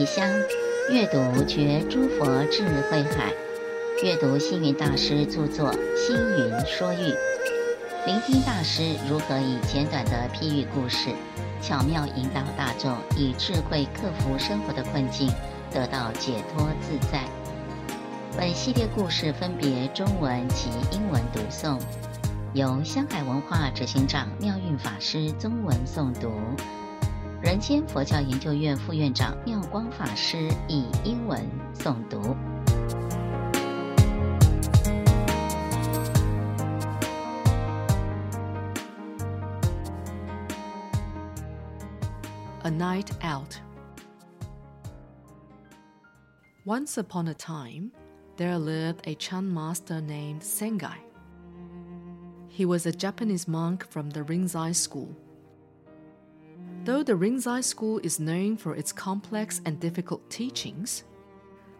提香，阅读觉诸佛智慧海，阅读星云大师著作《星云说喻》，聆听大师如何以简短的譬喻故事，巧妙引导大众以智慧克服生活的困境，得到解脱自在。本系列故事分别中文及英文读诵，由香海文化执行长妙运法师中文诵读。人间佛教研究院副院长妙光法师以英文诵读。A Night Out. Once upon a time, there lived a Chan master named Sengai. He was a Japanese monk from the Rinzai school. Though the Rinzai school is known for its complex and difficult teachings,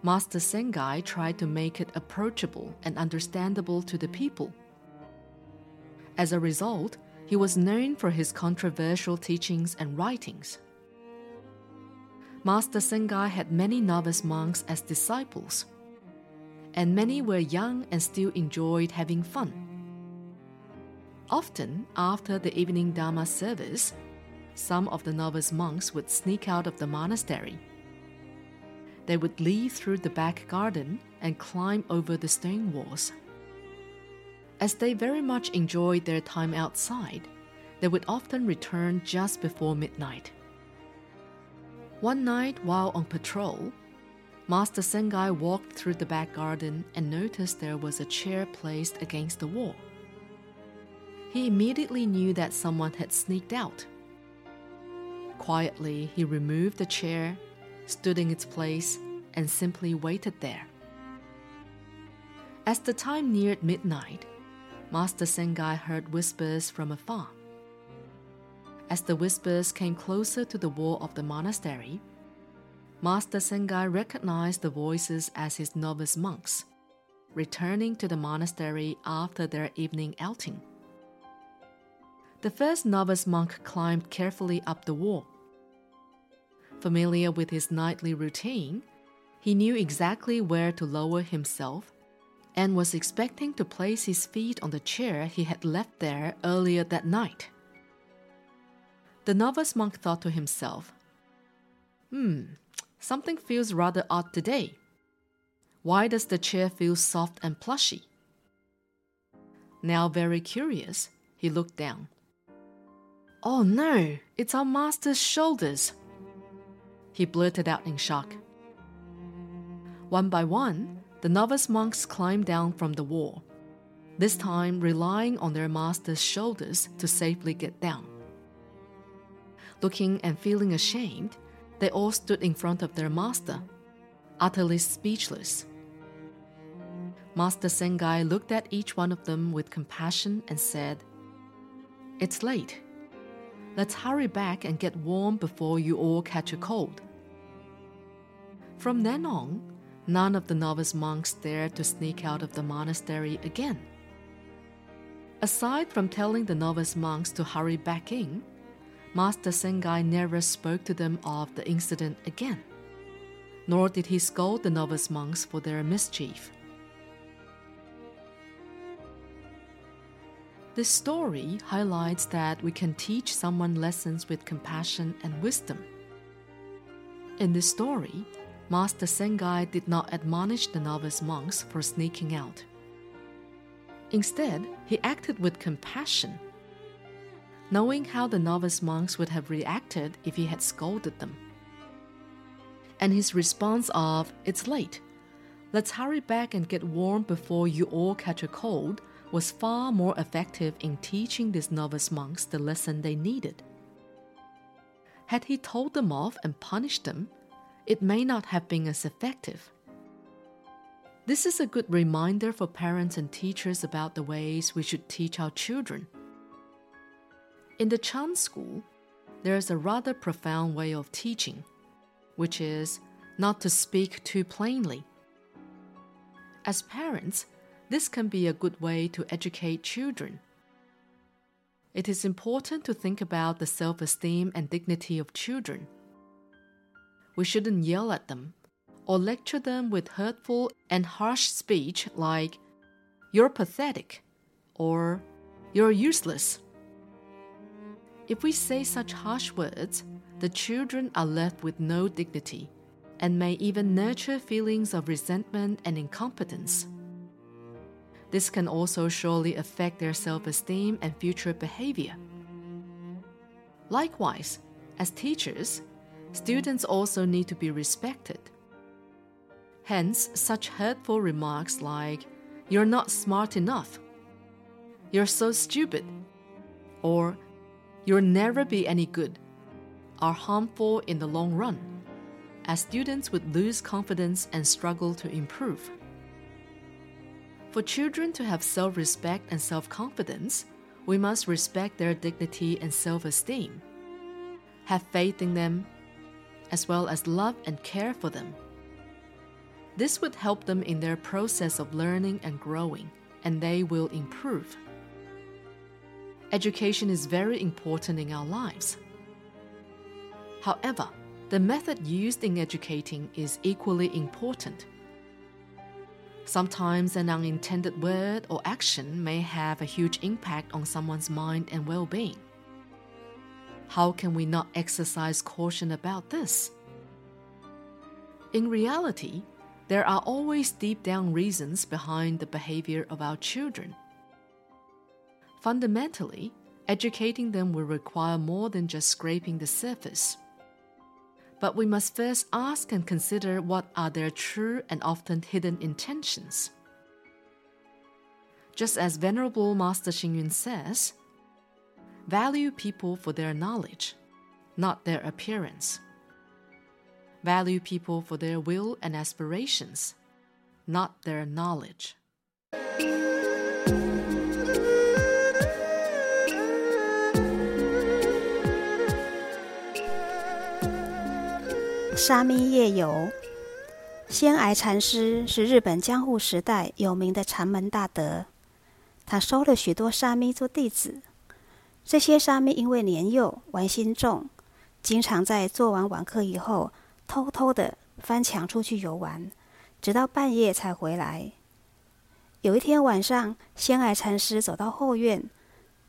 Master Sengai tried to make it approachable and understandable to the people. As a result, he was known for his controversial teachings and writings. Master Sengai had many novice monks as disciples, and many were young and still enjoyed having fun. Often, after the evening Dharma service, some of the novice monks would sneak out of the monastery. They would leave through the back garden and climb over the stone walls. As they very much enjoyed their time outside, they would often return just before midnight. One night, while on patrol, Master Sengai walked through the back garden and noticed there was a chair placed against the wall. He immediately knew that someone had sneaked out. Quietly, he removed the chair, stood in its place, and simply waited there. As the time neared midnight, Master Sengai heard whispers from afar. As the whispers came closer to the wall of the monastery, Master Sengai recognized the voices as his novice monks, returning to the monastery after their evening outing. The first novice monk climbed carefully up the wall. Familiar with his nightly routine, he knew exactly where to lower himself and was expecting to place his feet on the chair he had left there earlier that night. The novice monk thought to himself, Hmm, something feels rather odd today. Why does the chair feel soft and plushy? Now, very curious, he looked down. Oh no, it's our master's shoulders he blurted out in shock. One by one, the novice monks climbed down from the wall, this time relying on their master's shoulders to safely get down. Looking and feeling ashamed, they all stood in front of their master, utterly speechless. Master Sengai looked at each one of them with compassion and said, It's late. Let's hurry back and get warm before you all catch a cold. From then on, none of the novice monks dared to sneak out of the monastery again. Aside from telling the novice monks to hurry back in, Master Sengai never spoke to them of the incident again, nor did he scold the novice monks for their mischief. This story highlights that we can teach someone lessons with compassion and wisdom. In this story, Master Sengai did not admonish the novice monks for sneaking out. Instead, he acted with compassion, knowing how the novice monks would have reacted if he had scolded them. And his response of, It's late, let's hurry back and get warm before you all catch a cold, was far more effective in teaching these novice monks the lesson they needed. Had he told them off and punished them, it may not have been as effective. This is a good reminder for parents and teachers about the ways we should teach our children. In the Chan school, there is a rather profound way of teaching, which is not to speak too plainly. As parents, this can be a good way to educate children. It is important to think about the self esteem and dignity of children. We shouldn't yell at them or lecture them with hurtful and harsh speech like, You're pathetic or You're useless. If we say such harsh words, the children are left with no dignity and may even nurture feelings of resentment and incompetence. This can also surely affect their self esteem and future behavior. Likewise, as teachers, students also need to be respected. Hence, such hurtful remarks like, You're not smart enough, You're so stupid, or You'll never be any good, are harmful in the long run, as students would lose confidence and struggle to improve. For children to have self respect and self confidence, we must respect their dignity and self esteem, have faith in them, as well as love and care for them. This would help them in their process of learning and growing, and they will improve. Education is very important in our lives. However, the method used in educating is equally important. Sometimes an unintended word or action may have a huge impact on someone's mind and well being. How can we not exercise caution about this? In reality, there are always deep down reasons behind the behavior of our children. Fundamentally, educating them will require more than just scraping the surface. But we must first ask and consider what are their true and often hidden intentions. Just as Venerable Master Hsing Yun says, Value people for their knowledge, not their appearance. Value people for their will and aspirations, not their knowledge. 沙弥夜游，仙崖禅师是日本江户时代有名的禅门大德，他收了许多沙弥做弟子。这些沙弥因为年幼、玩心重，经常在做完晚课以后，偷偷的翻墙出去游玩，直到半夜才回来。有一天晚上，仙崖禅师走到后院，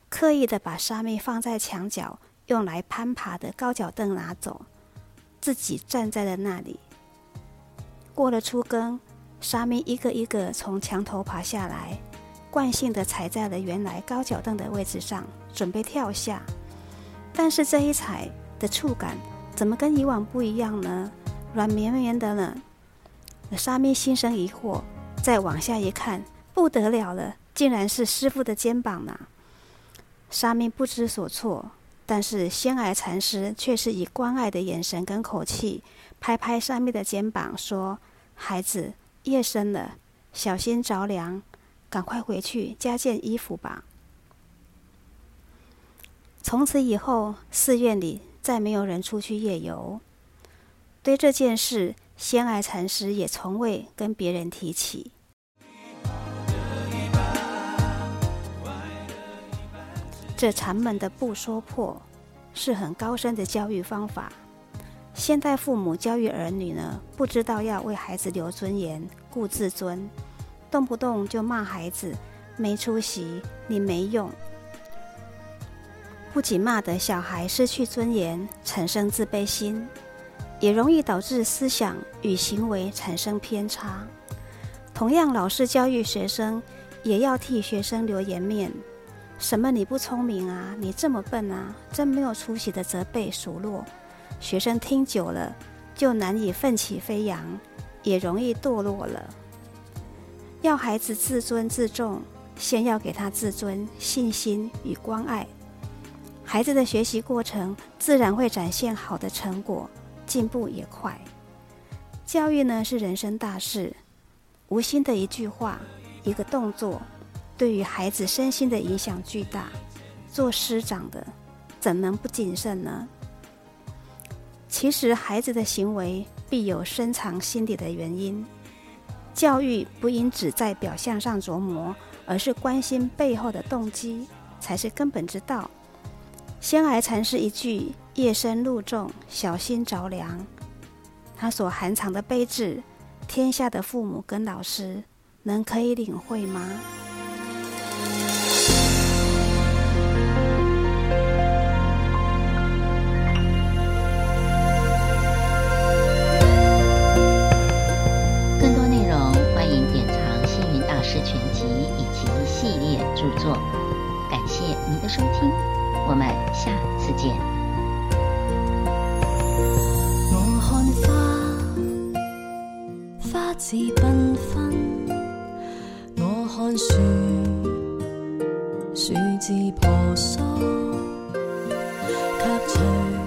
刻意的把沙弥放在墙角用来攀爬的高脚凳拿走。自己站在了那里。过了初更，沙弥一个一个从墙头爬下来，惯性的踩在了原来高脚凳的位置上，准备跳下。但是这一踩的触感怎么跟以往不一样呢？软绵绵的呢？沙弥心生疑惑，再往下一看，不得了了，竟然是师傅的肩膀呢！沙弥不知所措。但是仙崖禅师却是以关爱的眼神跟口气，拍拍上面的肩膀，说：“孩子，夜深了，小心着凉，赶快回去加件衣服吧。”从此以后，寺院里再没有人出去夜游。对这件事，仙爱禅师也从未跟别人提起。这禅门的不说破，是很高深的教育方法。现代父母教育儿女呢，不知道要为孩子留尊严、顾自尊，动不动就骂孩子没出息、你没用，不仅骂得小孩失去尊严，产生自卑心，也容易导致思想与行为产生偏差。同样，老师教育学生，也要替学生留颜面。什么你不聪明啊？你这么笨啊？真没有出息的责备数落，学生听久了就难以奋起飞扬，也容易堕落了。要孩子自尊自重，先要给他自尊、信心与关爱，孩子的学习过程自然会展现好的成果，进步也快。教育呢是人生大事，无心的一句话、一个动作。对于孩子身心的影响巨大，做师长的怎能不谨慎呢？其实孩子的行为必有深藏心底的原因，教育不应只在表象上琢磨，而是关心背后的动机，才是根本之道。仙崖禅师一句“夜深露重，小心着凉”，他所含藏的悲智，天下的父母跟老师能可以领会吗？花自缤纷，我看树，树枝婆娑，恰似。